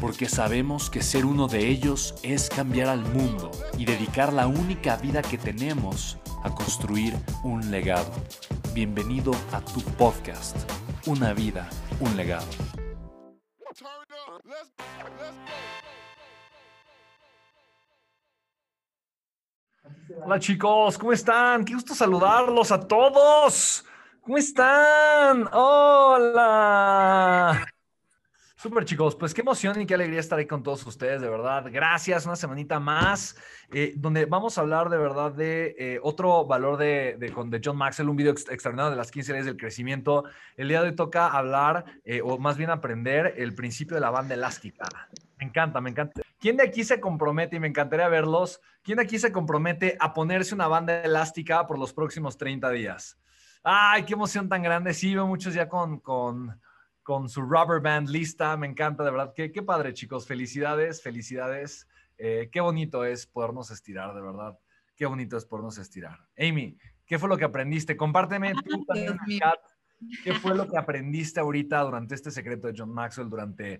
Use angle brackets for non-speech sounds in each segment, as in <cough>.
porque sabemos que ser uno de ellos es cambiar al mundo y dedicar la única vida que tenemos a construir un legado. Bienvenido a tu podcast, Una vida, un legado. Hola chicos, ¿cómo están? Qué gusto saludarlos a todos. ¿Cómo están? Hola. Súper chicos, pues qué emoción y qué alegría estar ahí con todos ustedes, de verdad. Gracias, una semanita más, eh, donde vamos a hablar de verdad de eh, otro valor de, de, de, John Maxwell, un video extraordinario de las 15 leyes del crecimiento. El día de hoy toca hablar, eh, o más bien aprender, el principio de la banda elástica. Me encanta, me encanta. ¿Quién de aquí se compromete, y me encantaría verlos, quién de aquí se compromete a ponerse una banda elástica por los próximos 30 días? Ay, qué emoción tan grande. Sí, veo muchos ya con... con con su rubber band lista. Me encanta, de verdad. Qué, qué padre, chicos. Felicidades, felicidades. Eh, qué bonito es podernos estirar, de verdad. Qué bonito es podernos estirar. Amy, ¿qué fue lo que aprendiste? Compárteme tú también en el chat. ¿Qué fue lo que aprendiste ahorita durante este secreto de John Maxwell, durante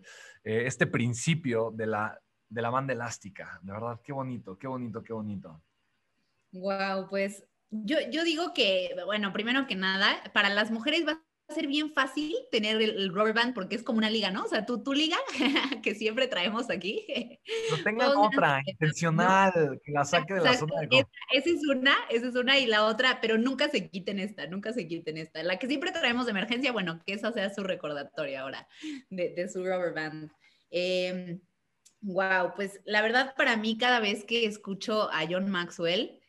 eh, este principio de la, de la banda elástica? De verdad, qué bonito, qué bonito, qué bonito. Wow, pues yo, yo digo que, bueno, primero que nada, para las mujeres va a ser bien fácil tener el, rubber band porque es como una liga, ¿no? O sea, tú, tu liga <laughs> que siempre traemos aquí. No tengan otra, intencional, que la saque de la zona de. Esa es una, esa es una y la otra, pero nunca se quiten esta, nunca se quiten esta. La que siempre traemos de emergencia, bueno, que esa sea su recordatorio ahora de, de su rubber band. Eh, wow, pues la verdad para mí cada vez que escucho a John Maxwell,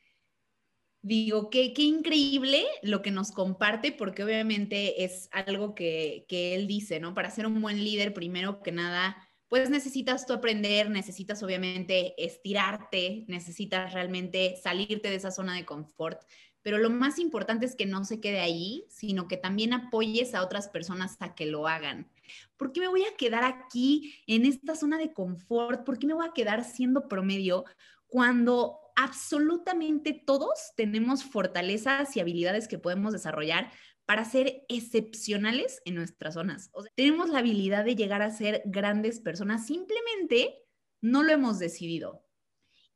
digo, qué, qué increíble lo que nos comparte, porque obviamente es algo que, que él dice, ¿no? Para ser un buen líder, primero que nada, pues necesitas tú aprender, necesitas obviamente estirarte, necesitas realmente salirte de esa zona de confort, pero lo más importante es que no se quede ahí, sino que también apoyes a otras personas a que lo hagan. ¿Por qué me voy a quedar aquí en esta zona de confort? ¿Por qué me voy a quedar siendo promedio cuando absolutamente todos tenemos fortalezas y habilidades que podemos desarrollar para ser excepcionales en nuestras zonas. O tenemos la habilidad de llegar a ser grandes personas, simplemente no lo hemos decidido.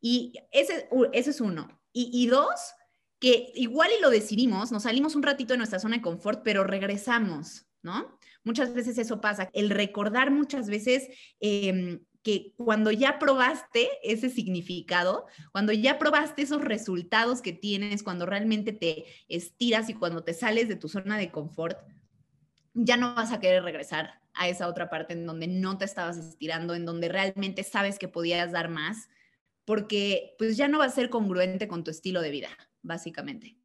Y ese, es uno. Y, dos, que igual y lo decidimos, nos salimos un ratito de nuestra zona de confort, pero regresamos, ¿no? Muchas veces eso pasa. El recordar muchas veces eh, que cuando ya probaste ese significado, cuando ya probaste esos resultados que tienes, cuando realmente te estiras y cuando te sales de tu zona de confort, ya no vas a querer regresar a esa otra parte en donde no te estabas estirando, en donde realmente sabes que podías dar más, porque pues ya no va a ser congruente con tu estilo de vida, básicamente.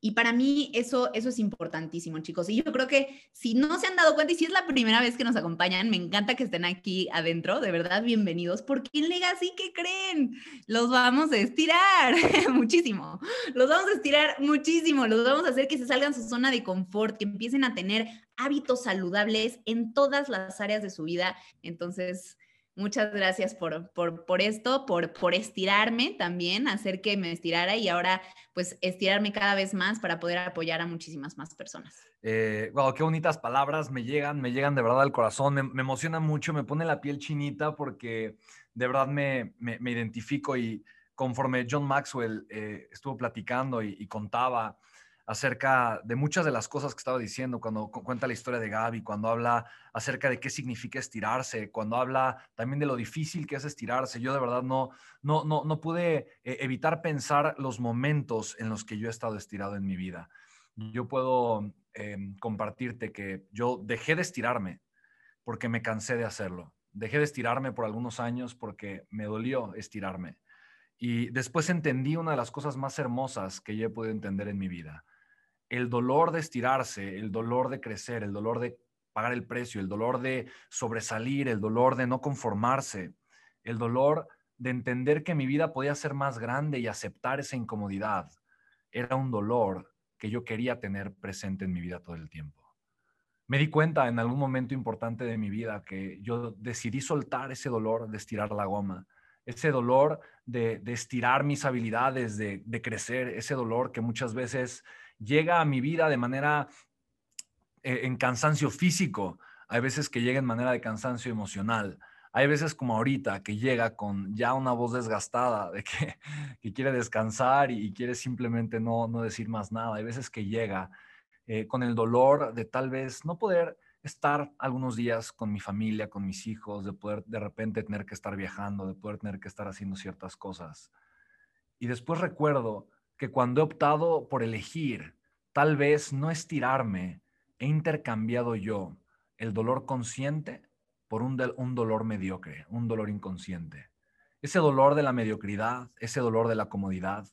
Y para mí eso, eso es importantísimo, chicos. Y yo creo que si no se han dado cuenta y si es la primera vez que nos acompañan, me encanta que estén aquí adentro, de verdad, bienvenidos, porque en Legacy, ¿qué creen? Los vamos a estirar <laughs> muchísimo, los vamos a estirar muchísimo, los vamos a hacer que se salgan su zona de confort, que empiecen a tener hábitos saludables en todas las áreas de su vida. Entonces, Muchas gracias por, por, esto, por, por estirarme también, hacer que me estirara y ahora pues estirarme cada vez más para poder apoyar a muchísimas más personas. Eh, wow, qué bonitas palabras, me llegan, me llegan de verdad al corazón, me, emociona mucho, me pone la piel chinita porque de verdad me, me, identifico y conforme John Maxwell eh, estuvo platicando y contaba acerca de muchas de las cosas que estaba diciendo, cuando cuenta la historia de Gaby, cuando habla acerca de qué significa estirarse, cuando habla también de lo difícil que es estirarse. Yo de verdad no, no, no, no pude eh, evitar pensar los momentos en los que yo he estado estirado en mi vida. Yo puedo em, compartirte que yo dejé de estirarme porque me cansé de hacerlo. Dejé de estirarme por algunos años porque me dolió estirarme. Y después entendí una de las cosas más hermosas que yo he podido entender en mi vida el dolor de estirarse, el dolor de crecer, el dolor de pagar el precio, el dolor de sobresalir, el dolor de no conformarse, el dolor de entender que mi vida podía ser más grande y aceptar esa incomodidad, era un dolor que yo quería tener presente en mi vida todo el tiempo. Me di cuenta en algún momento importante de mi vida que yo decidí soltar ese dolor de estirar la goma, ese dolor de, estirar mis habilidades, de, de crecer, ese dolor que muchas veces llega a mi vida de manera eh, en cansancio físico, hay veces que llega en manera de cansancio emocional. Hay veces como ahorita que llega con ya una voz desgastada de que, <laughs> quiere descansar y, quiere simplemente no, no decir más nada. Hay veces que llega eh, con el dolor de tal vez no poder estar algunos días con mi familia, con mis hijos, de poder de repente tener que estar viajando, de poder tener que estar haciendo ciertas cosas. Y después recuerdo que cuando he optado por elegir tal vez no estirarme, he intercambiado yo el dolor consciente por un, un, dolor mediocre, un dolor inconsciente. Ese dolor de la mediocridad, ese dolor de la comodidad,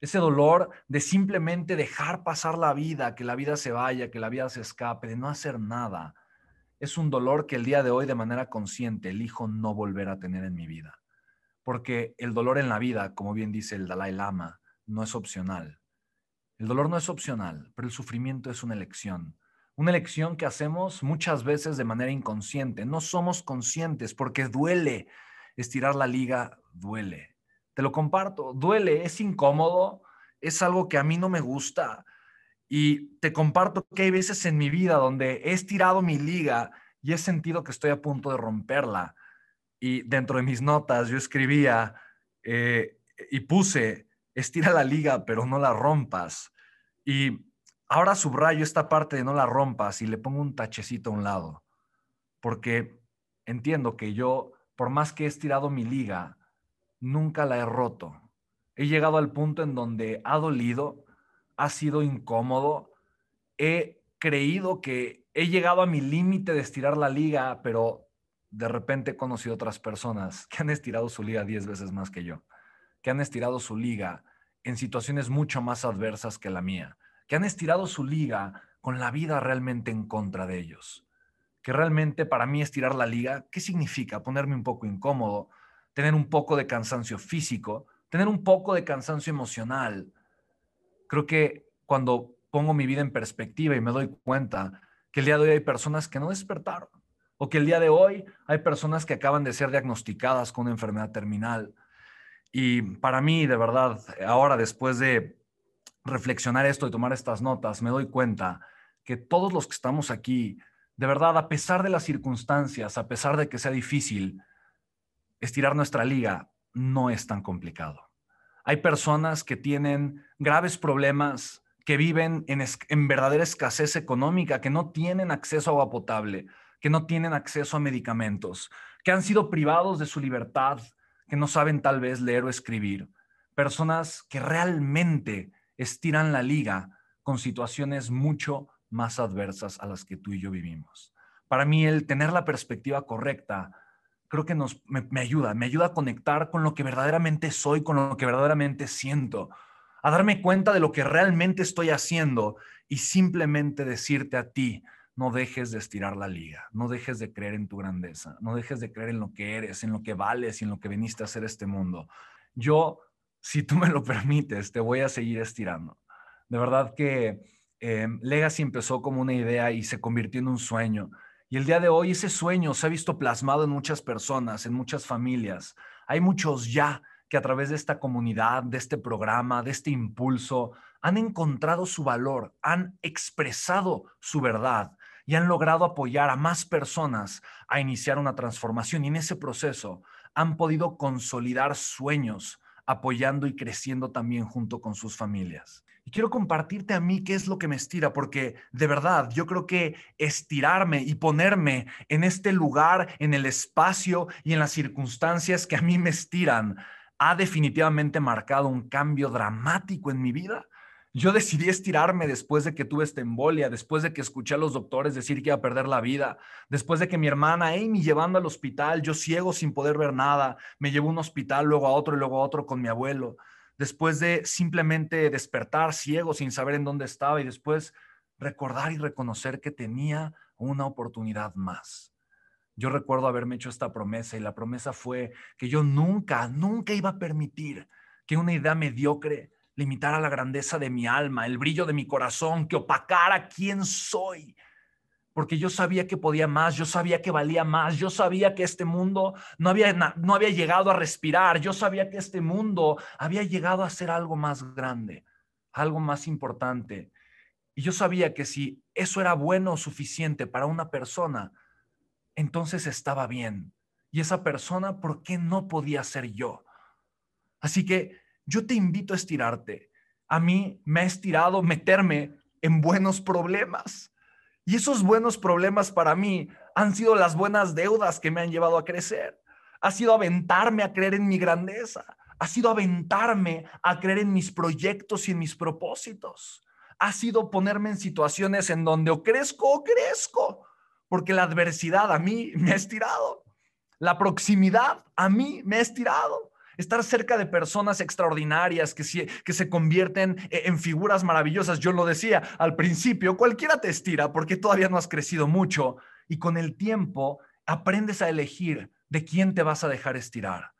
ese dolor de simplemente dejar pasar la vida, que la vida se vaya, que la vida se escape, de no hacer nada, es un dolor que el día de hoy de manera consciente elijo no volver a tener en mi vida. Porque el dolor en la vida, como bien dice el Dalai Lama, no es opcional. El dolor no es opcional, pero el sufrimiento es una elección. Una elección que hacemos muchas veces de manera inconsciente. No somos conscientes porque duele. Estirar la liga duele. Te lo comparto, duele, es incómodo, es algo que a mí no me gusta. Y te comparto que hay veces en mi vida donde he estirado mi liga y he sentido que estoy a punto de romperla. Y dentro de mis notas yo escribía eh, y puse, estira la liga, pero no la rompas. Y ahora subrayo esta parte de no la rompas y le pongo un tachecito a un lado, porque entiendo que yo, por más que he estirado mi liga, nunca la he roto. He llegado al punto en donde ha dolido, ha sido incómodo, he creído que he llegado a mi límite de estirar la liga, pero de repente he conocido otras personas que han estirado su liga diez veces más que yo que han estirado su liga en situaciones mucho más adversas que la mía, que han estirado su liga con la vida realmente en contra de ellos. Que realmente para mí estirar la liga, ¿qué significa? Ponerme un poco incómodo, tener un poco de cansancio físico, tener un poco de cansancio emocional. Creo que cuando pongo mi vida en perspectiva y me doy cuenta que el día de hoy hay personas que no despertaron, o que el día de hoy hay personas que acaban de ser diagnosticadas con una enfermedad terminal, y para mí, de verdad, ahora después de reflexionar esto y tomar estas notas, me doy cuenta que todos los que estamos aquí, de verdad, a pesar de las circunstancias, a pesar de que sea difícil, estirar nuestra liga no es tan complicado. Hay personas que tienen graves problemas, que viven en, en, verdadera escasez económica, que no tienen acceso a agua potable, que no tienen acceso a medicamentos, que han sido privados de su libertad, que no saben tal vez leer o escribir, personas que realmente estiran la liga con situaciones mucho más adversas a las que tú y yo vivimos. Para mí el tener la perspectiva correcta creo que nos, me, me ayuda, me ayuda a conectar con lo que verdaderamente soy, con lo que verdaderamente siento, a darme cuenta de lo que realmente estoy haciendo y simplemente decirte a ti, no dejes de estirar la liga, no dejes de creer en tu grandeza, no dejes de creer en lo que eres, en lo que vales y en lo que viniste a hacer este mundo. Yo, si tú me lo permites, te voy a seguir estirando. De verdad que eh, Legacy empezó como una idea y se convirtió en un sueño. Y el día de hoy ese sueño se ha visto plasmado en muchas personas, en muchas familias. Hay muchos ya que a través de esta comunidad, de este programa, de este impulso, han encontrado su valor, han expresado su verdad y han logrado apoyar a más personas a iniciar una transformación y en ese proceso han podido consolidar sueños, apoyando y creciendo también junto con sus familias. Y quiero compartirte a mí qué es lo que me estira, porque de verdad yo creo que estirarme y ponerme en este lugar, en el espacio y en las circunstancias que a mí me estiran, ha definitivamente marcado un cambio dramático en mi vida. Yo decidí estirarme después de que tuve esta embolia, después de que escuché a los doctores decir que iba a perder la vida, después de que mi hermana Amy llevando al hospital, yo ciego sin poder ver nada, me llevó a un hospital, luego a otro y luego a otro con mi abuelo después de simplemente despertar ciego sin saber en dónde estaba y después recordar y reconocer que tenía una oportunidad más. Yo recuerdo haberme hecho esta promesa y la promesa fue que yo nunca, nunca iba a permitir que una idea mediocre limitara la grandeza de mi alma, el brillo de mi corazón, que opacara quién soy porque yo sabía que podía más, yo sabía que valía más, yo sabía que este mundo no había, no había llegado a respirar, yo sabía que este mundo había llegado a ser algo más grande, algo más importante. Y yo sabía que si eso era bueno o suficiente para una persona, entonces estaba bien. Y esa persona, ¿por qué no podía ser yo? Así que yo te invito a estirarte. A mí me ha estirado meterme en buenos problemas y esos buenos problemas para mí han sido las buenas deudas que me han llevado a crecer. Ha sido aventarme a creer en mi grandeza. Ha sido aventarme a creer en mis proyectos y en mis propósitos. Ha sido ponerme en situaciones en donde o crezco o crezco, porque la adversidad a mí me ha estirado. La proximidad a mí me ha estirado estar cerca de personas extraordinarias que, que se convierten e, en figuras maravillosas. Yo lo decía al principio, cualquiera te estira porque todavía no has crecido mucho y con el tiempo aprendes a elegir de quién te vas a dejar estirar.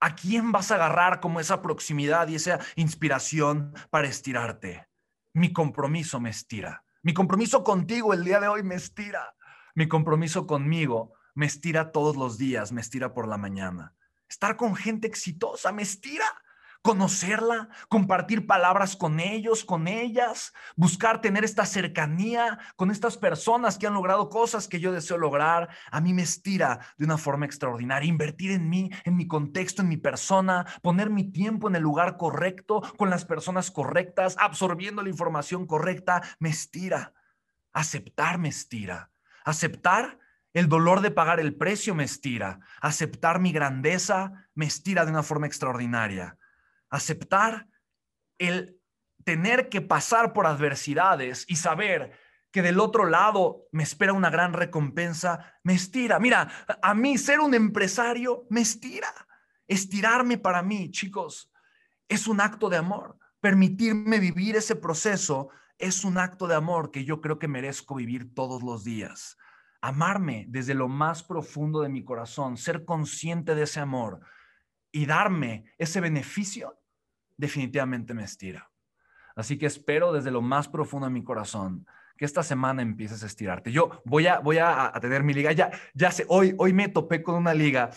¿A quién vas a agarrar como esa proximidad y esa inspiración para estirarte? Mi compromiso me estira. Mi compromiso contigo el día de hoy me estira. Mi compromiso conmigo me estira todos los días, me estira por la mañana estar con gente exitosa, me estira. Conocerla, compartir palabras con ellos, con ellas, buscar tener esta cercanía con estas personas que han logrado cosas que yo deseo lograr, a mí me estira de una forma extraordinaria. Invertir en mí, en mi contexto, en mi persona, poner mi tiempo en el lugar correcto, con las personas correctas, absorbiendo la información correcta, me estira. Aceptar me estira. Aceptar el dolor de pagar el precio me estira. Aceptar mi grandeza me estira de una forma extraordinaria. Aceptar el tener que pasar por adversidades y saber que del otro lado me espera una gran recompensa, me estira. Mira, a mí ser un empresario me estira. Estirarme para mí, chicos, es un acto de amor. Permitirme vivir ese proceso es un acto de amor que yo creo que merezco vivir todos los días amarme desde lo más profundo de mi corazón, ser consciente de ese amor y darme ese beneficio, definitivamente me estira. Así que espero desde lo más profundo de mi corazón que esta semana empieces a estirarte. Yo voy a, voy a, tener mi liga. Ya, ya sé, hoy, hoy me topé con una liga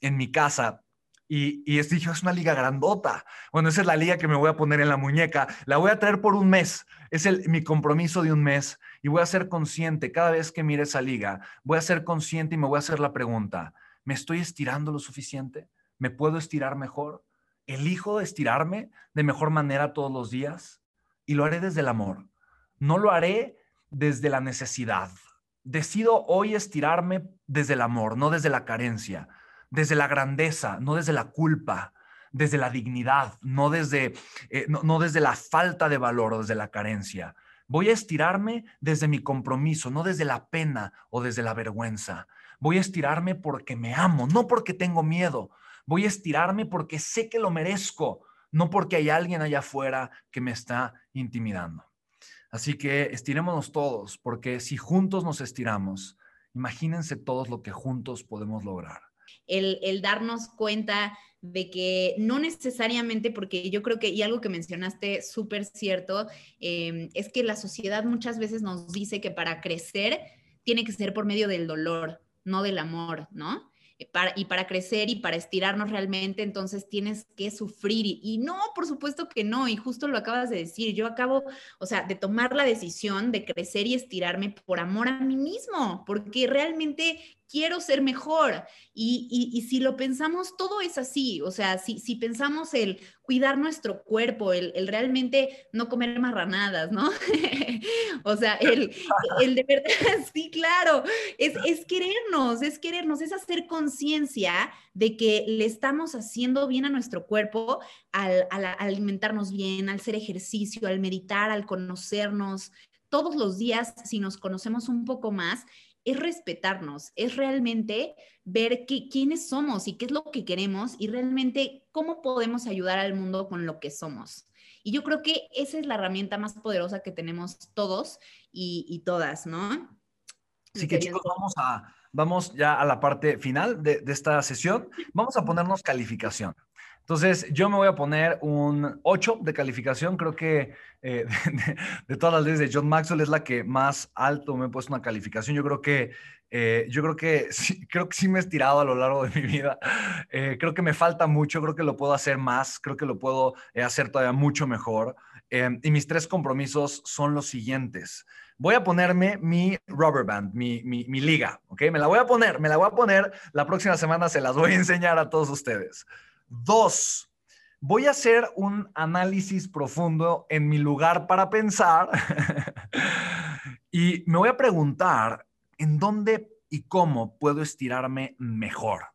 en mi casa y, y dije, es una liga grandota. Bueno, esa es la liga que me voy a poner en la muñeca. La voy a traer por un mes. Es el, mi compromiso de un mes. Y voy a ser consciente, cada vez que mire esa liga, voy a ser consciente y me voy a hacer la pregunta, ¿me estoy estirando lo suficiente? ¿Me puedo estirar mejor? ¿Elijo estirarme de mejor manera todos los días? Y lo haré desde el amor. No lo haré desde la necesidad. Decido hoy estirarme desde el amor, no desde la carencia desde la grandeza, no desde la culpa, desde la dignidad, no desde, eh, no, desde la falta de valor o desde la carencia. Voy a estirarme desde mi compromiso, no desde la pena o desde la vergüenza. Voy a estirarme porque me amo, no porque tengo miedo. Voy a estirarme porque sé que lo merezco, no porque hay alguien allá afuera que me está intimidando. Así que estirémonos todos, porque si juntos nos estiramos, imagínense todos lo que juntos podemos lograr el, darnos cuenta de que no necesariamente, porque yo creo que, y algo que mencionaste súper cierto, em, es que la sociedad muchas veces nos dice que para crecer tiene que ser por medio del dolor, no del amor, ¿no? Eh, y para crecer y para estirarnos realmente, entonces tienes que sufrir. Y, no, por supuesto que no. Y justo lo acabas de decir. Yo acabo, o sea, de tomar la decisión de crecer y estirarme por amor a mí mismo, porque realmente quiero ser mejor. Y, si lo pensamos, todo es así. O sea, si, si pensamos el cuidar nuestro cuerpo, el, realmente no comer marranadas, ¿no? <laughs> o sea, el, <laughs> el, de verdad, <laughs> sí, claro, es, es querernos, es querernos, es hacer conciencia de que le estamos haciendo bien a nuestro cuerpo al, al alimentarnos bien, al hacer ejercicio, al meditar, al conocernos todos los días, si nos conocemos un poco más, es respetarnos, es realmente ver quiénes somos y qué es lo que queremos y realmente cómo podemos ayudar al mundo con lo que somos. Y yo creo que esa es la herramienta más poderosa que tenemos todos y, todas, ¿no? Así que chicos, vamos, a, vamos ya a la parte final de, de esta sesión. Vamos a ponernos calificación. Entonces, yo me voy a poner un 8 de calificación. Creo que eh, <laughs> de, todas las leyes de John Maxwell es la que más alto me he puesto una calificación. Yo creo que, eh, yo creo que, <laughs> sí, creo que sí me he estirado a lo largo de mi vida. Eh, creo que me falta mucho. Creo que lo puedo hacer más. Creo que lo puedo hacer todavía mucho mejor. y mis tres compromisos son los siguientes. Voy a ponerme mi rubber band, mi, mi, mi liga, ¿ok? Me la voy a poner, me la voy a poner. La próxima semana se las voy a enseñar a todos ustedes. Dos, voy a hacer un análisis profundo en mi lugar para pensar <laughs> y me voy a preguntar en dónde y cómo puedo estirarme mejor.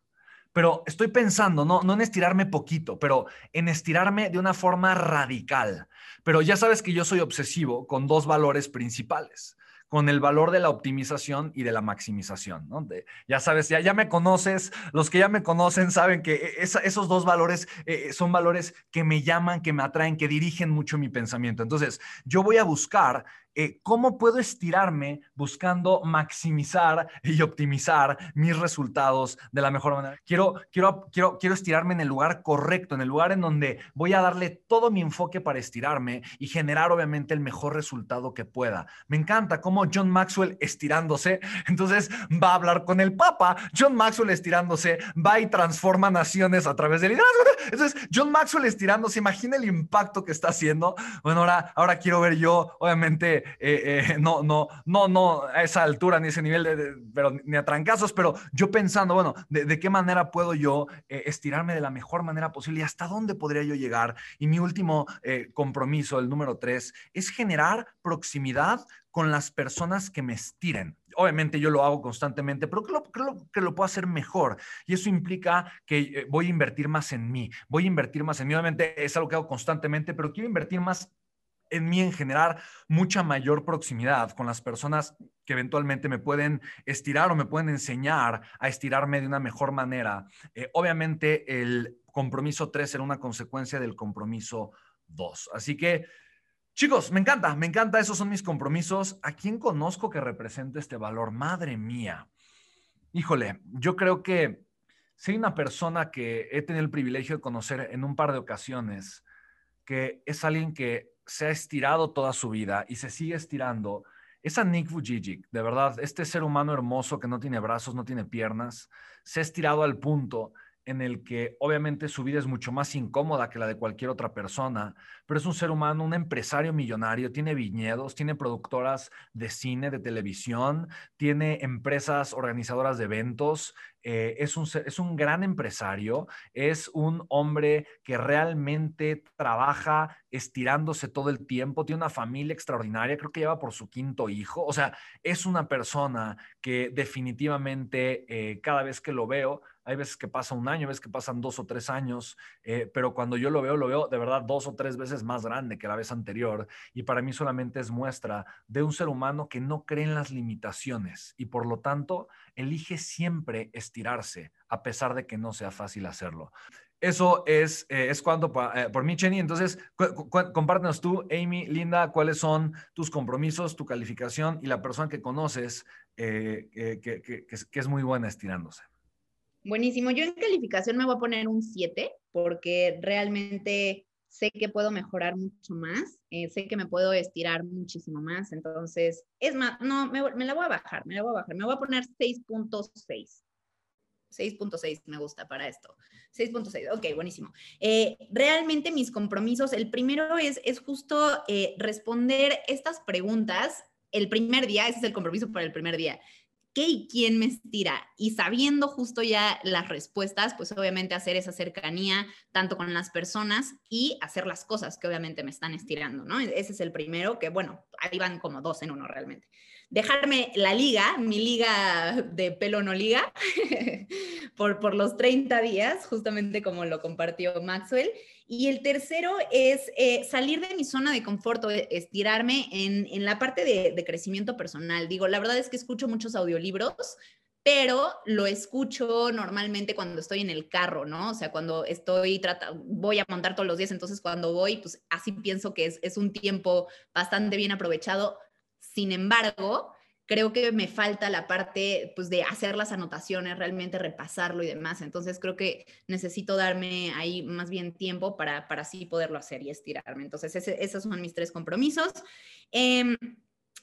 Pero estoy pensando, no, no en estirarme poquito, pero en estirarme de una forma radical. Pero ya sabes que yo soy obsesivo con dos valores principales con el valor de la optimización y de la maximización. ¿no? ya sabes, ya, ya me conoces, los que ya me conocen saben que e, esos dos valores eh, son valores que me llaman, que me atraen, que dirigen mucho mi pensamiento. Entonces, yo voy a buscar eh, ¿cómo puedo estirarme buscando maximizar y optimizar mis resultados de la mejor manera? Quiero, quiero, quiero, quiero estirarme en el lugar correcto, en el lugar en donde voy a darle todo mi enfoque para estirarme y generar obviamente el mejor resultado que pueda. Me encanta cómo John Maxwell estirándose, <laughs> entonces va a hablar con el Papa, John Maxwell estirándose, va y transforma naciones a través del liderazgo. Entonces, John Maxwell estirándose, imagina el impacto que está haciendo. Bueno, ahora, ahora quiero ver yo, obviamente, eh, eh, no, no, no, no a esa altura ni ese nivel, de, pero ni a trancazos, pero yo pensando, bueno, de, qué manera puedo yo eh, estirarme de la mejor manera posible y hasta dónde podría yo llegar. Y mi último compromiso, el número tres, es generar proximidad con las personas que me estiren. Obviamente yo lo hago constantemente, pero creo, creo, que lo puedo hacer mejor. Y eso implica que voy a invertir más en mí, voy a invertir más en mí. Obviamente es algo que hago constantemente, pero quiero invertir más en mí en generar mucha mayor proximidad con las personas que eventualmente me pueden estirar o me pueden enseñar a estirarme de una mejor manera. Eh, obviamente el compromiso 3 será una consecuencia del compromiso 2. Así que, chicos, me encanta, me encanta, esos son mis compromisos. ¿A quién conozco que represente este valor? Madre mía. Híjole, yo creo que hay una persona que he tenido el privilegio de conocer en un par de ocasiones, que es alguien que se ha estirado toda su vida y se sigue estirando es a Nick Vujicic. De verdad, este ser humano hermoso que no tiene brazos, no tiene piernas, se ha estirado al punto en el que obviamente su vida es mucho más incómoda que la de cualquier otra persona, pero es un ser humano, un empresario millonario, tiene viñedos, tiene productoras de cine, de televisión, tiene empresas organizadoras de eventos, eh, es, un, es un gran empresario, es un hombre que realmente trabaja estirándose todo el tiempo, tiene una familia extraordinaria, creo que lleva por su quinto hijo, o sea, es una persona que definitivamente eh, cada vez que lo veo, hay veces que pasa un año, hay veces que pasan dos o tres años, eh, pero cuando yo lo veo, lo veo de verdad dos o tres veces más grande que la vez anterior. Y para mí solamente es muestra de un ser humano que no cree en las limitaciones y por lo tanto elige siempre estirarse, a pesar de que no sea fácil hacerlo. Eso es, eh, es cuanto eh, por mí, Chenny. Entonces, compártenos tú, Amy, Linda, cuáles son tus compromisos, tu calificación y la persona que conoces que, que es muy buena estirándose. Buenísimo. Yo en calificación me voy a poner un 7 porque realmente sé que puedo mejorar mucho más, eh, sé que me puedo estirar muchísimo más, entonces, es más, no, me, la voy a bajar, me la voy a bajar, me voy a poner 6.6. 6.6 me gusta para esto. 6.6, ok, buenísimo. Eh, realmente mis compromisos, el primero es, es justo eh, responder estas preguntas el primer día, ese es el compromiso para el primer día. qué y quién me estira. Y sabiendo justo ya las respuestas, pues obviamente hacer esa cercanía tanto con las personas y hacer las cosas que obviamente me están estirando, ¿no? Ese es el primero, que bueno, ahí van como dos en uno realmente dejarme la liga, mi liga de pelo no liga, <laughs> por, por los 30 días, justamente como lo compartió Maxwell. Y el tercero es eh, salir de mi zona de confort, estirarme en, en la parte de, crecimiento personal. Digo, la verdad es que escucho muchos audiolibros, pero lo escucho normalmente cuando estoy en el carro, ¿no? O sea, cuando estoy, voy a montar todos los días, entonces cuando voy, pues así pienso que es, es un tiempo bastante bien aprovechado sin embargo, creo que me falta la parte pues, de hacer las anotaciones, realmente repasarlo y demás. Entonces creo que necesito darme ahí más bien tiempo para, para así poderlo hacer y estirarme. Entonces esos son mis tres compromisos. Em,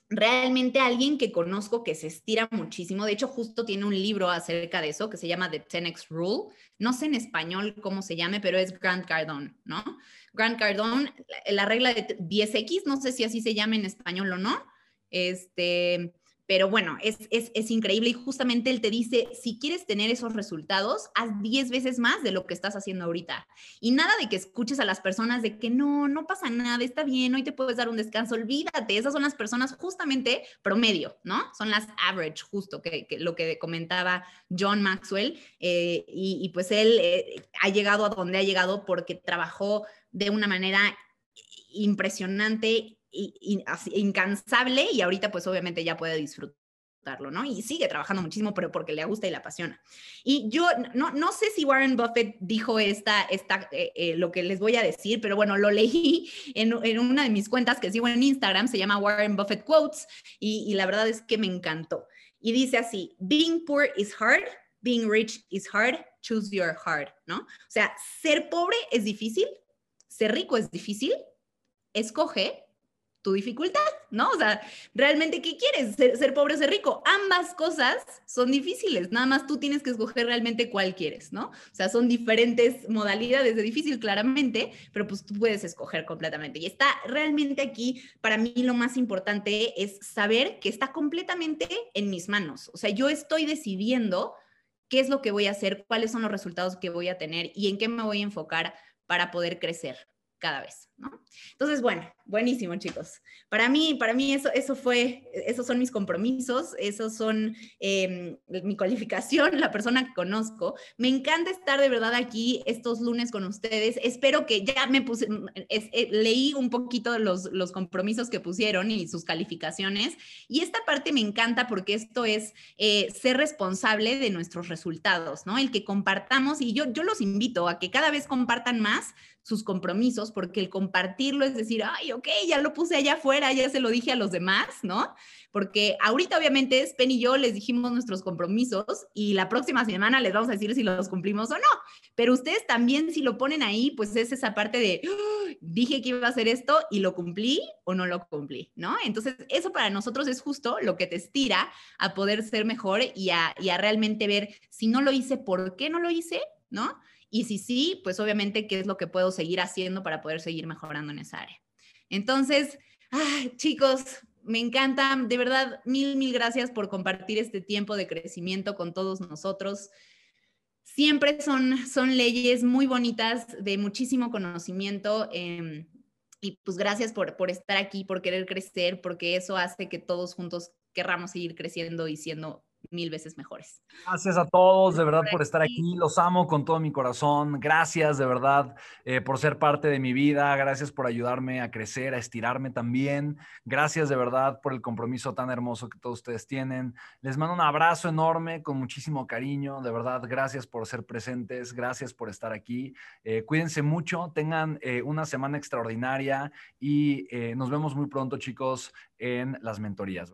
realmente alguien que conozco que se estira muchísimo, de hecho justo tiene un libro acerca de eso que se llama The 10X Rule, no sé en español cómo se llame, pero es Grant Cardone, ¿no? Grant Cardone, la regla de 10X, no sé si así se llama en español o no, este, pero bueno, es, es, increíble y justamente él te dice, si quieres tener esos resultados, haz 10 veces más de lo que estás haciendo ahorita. Y nada de que escuches a las personas de que no, no pasa nada, está bien, hoy te puedes dar un descanso, olvídate, esas son las personas justamente promedio, ¿no? Son las average, justo, que, lo que comentaba John Maxwell. Eh, y, pues él eh, ha llegado a donde ha llegado porque trabajó de una manera impresionante incansable y ahorita pues obviamente ya puede disfrutarlo, ¿no? Y sigue trabajando muchísimo, pero porque le gusta y le apasiona. Y yo no, no sé si Warren Buffett dijo esta, esta eh, eh, lo que les voy a decir, pero bueno, lo leí <laughs> en, en, una de mis cuentas que sigo en Instagram, se llama Warren Buffett Quotes, y, y la verdad es que me encantó. Y dice así, being poor is hard, being rich is hard, choose your hard, ¿no? O sea, ser pobre es difícil, ser rico es difícil, escoge tu dificultad, ¿no? O sea, realmente, ¿qué quieres? ¿Ser, pobre o ser rico? Ambas cosas son difíciles, nada más tú tienes que escoger realmente cuál quieres, ¿no? O sea, son diferentes modalidades de difícil, claramente, pero pues tú puedes escoger completamente. Y está realmente aquí, para mí lo más importante es saber que está completamente en mis manos. O sea, yo estoy decidiendo qué es lo que voy a hacer, cuáles son los resultados que voy a tener y en qué me voy a enfocar para poder crecer cada vez, ¿no? Entonces, bueno, buenísimo, chicos. Para mí, para mí eso, eso fue, esos son mis compromisos, esos son em, mi cualificación, la persona que conozco. Me encanta estar de verdad aquí estos lunes con ustedes. Espero que ya me puse, eh, leí un poquito los, los compromisos que pusieron y sus calificaciones. Y esta parte me encanta porque esto es eh, ser responsable de nuestros resultados, ¿no? El que compartamos y yo, yo los invito a que cada vez compartan más sus compromisos, porque el compartirlo es decir, ay, ok, ya lo puse allá afuera, ya se lo dije a los demás, ¿no? Porque ahorita obviamente es Penny y yo les dijimos nuestros compromisos y la próxima semana les vamos a decir si los cumplimos o no. Pero ustedes también si lo ponen ahí, pues es esa parte de, dije que iba a hacer esto y lo cumplí o no lo cumplí, ¿no? Entonces eso para nosotros es justo lo que te estira a poder ser mejor y a, y a realmente ver si no lo hice, ¿por qué no lo hice? ¿No? Y si sí, pues obviamente qué es lo que puedo seguir haciendo para poder seguir mejorando en esa área. Entonces, chicos, me encanta, de verdad, mil, mil gracias por compartir este tiempo de crecimiento con todos nosotros. Siempre son, son leyes muy bonitas, de muchísimo conocimiento. Em, y pues gracias por, por estar aquí, por querer crecer, porque eso hace que todos juntos querramos seguir creciendo y siendo mil veces mejores. Gracias a todos, de verdad, por estar aquí. Los amo con todo mi corazón. Gracias, de verdad, eh, por ser parte de mi vida. Gracias por ayudarme a crecer, a estirarme también. Gracias, de verdad, por el compromiso tan hermoso que todos ustedes tienen. Les mando un abrazo enorme, con muchísimo cariño. De verdad, gracias por ser presentes. Gracias por estar aquí. Eh, cuídense mucho, tengan eh, una semana extraordinaria y nos vemos muy pronto, chicos, en las mentorías.